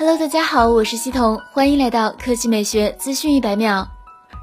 Hello，大家好，我是西彤，欢迎来到科技美学资讯一百秒。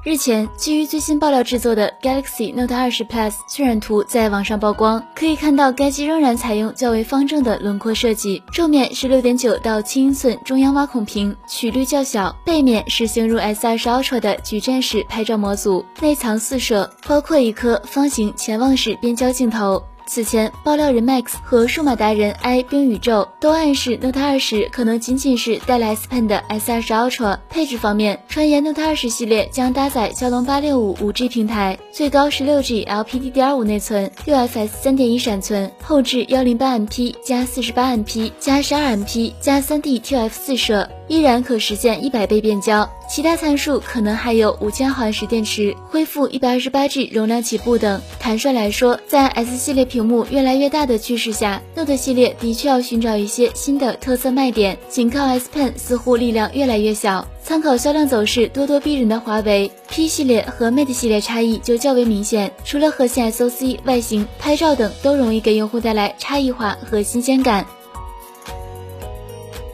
日前，基于最新爆料制作的 Galaxy Note 20 Plus 渲染图在网上曝光，可以看到该机仍然采用较为方正的轮廓设计，正面是6.9到7英寸中央挖孔屏，曲率较小；背面是形如 S20 Ultra 的矩阵式拍照模组，内藏四摄，包括一颗方形潜望式变焦镜头。此前，爆料人 Max 和数码达人 i 冰宇宙都暗示 Note 20可能仅仅是带了 S Pen 的 S20 Ultra。配置方面，传言 Note 20系列将搭载骁龙八六五五 G 平台，最高十六 G LPDDR5 内存，UFS 三点一闪存，后置幺零八 MP 加四十八 MP 加十二 MP 加三 D T F 四摄。依然可实现一百倍变焦，其他参数可能还有五千毫安时电池、恢复一百二十八 G 容量起步等。坦率来说，在 S 系列屏幕越来越大的趋势下，Note 系列的确要寻找一些新的特色卖点。仅靠 S Pen 似乎力量越来越小。参考销量走势咄咄逼人的华为 P 系列和 Mate 系列差异就较为明显，除了核心 SoC、外形、拍照等都容易给用户带来差异化和新鲜感。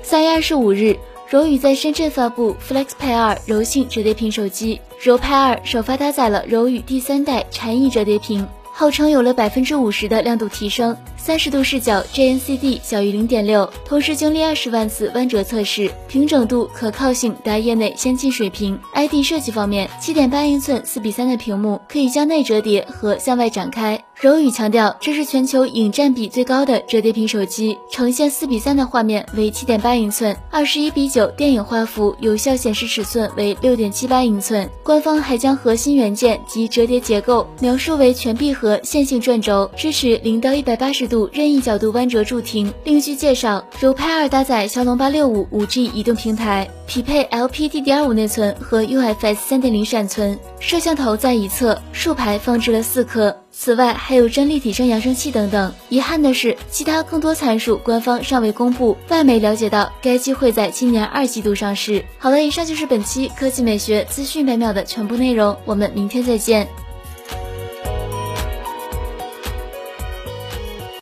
三月二十五日。柔宇在深圳发布 Flex Pay 二柔性折叠屏手机，柔派二首发搭载了柔宇第三代禅意折叠屏，号称有了百分之五十的亮度提升。三十度视角 JNCD 小于零点六，同时经历二十万次弯折测试，平整度、可靠性达业内先进水平。ID 设计方面，七点八英寸四比三的屏幕可以向内折叠和向外展开。柔宇强调，这是全球影占比最高的折叠屏手机，呈现四比三的画面为七点八英寸，二十一比九电影画幅有效显示尺寸为六点七八英寸。官方还将核心元件及折叠结构描述为全闭合线性转轴，支持零到一百八十。度任意角度弯折助停。另据介绍，柔拍二搭载骁龙八六五五 G 移动平台，匹配 LPDDR5 内存和 UFS 三点零闪存。摄像头在一侧，竖排放置了四颗。此外还有真立体声扬声器等等。遗憾的是，其他更多参数官方尚未公布。外媒了解到，该机会在今年二季度上市。好了，以上就是本期科技美学资讯百秒的全部内容，我们明天再见。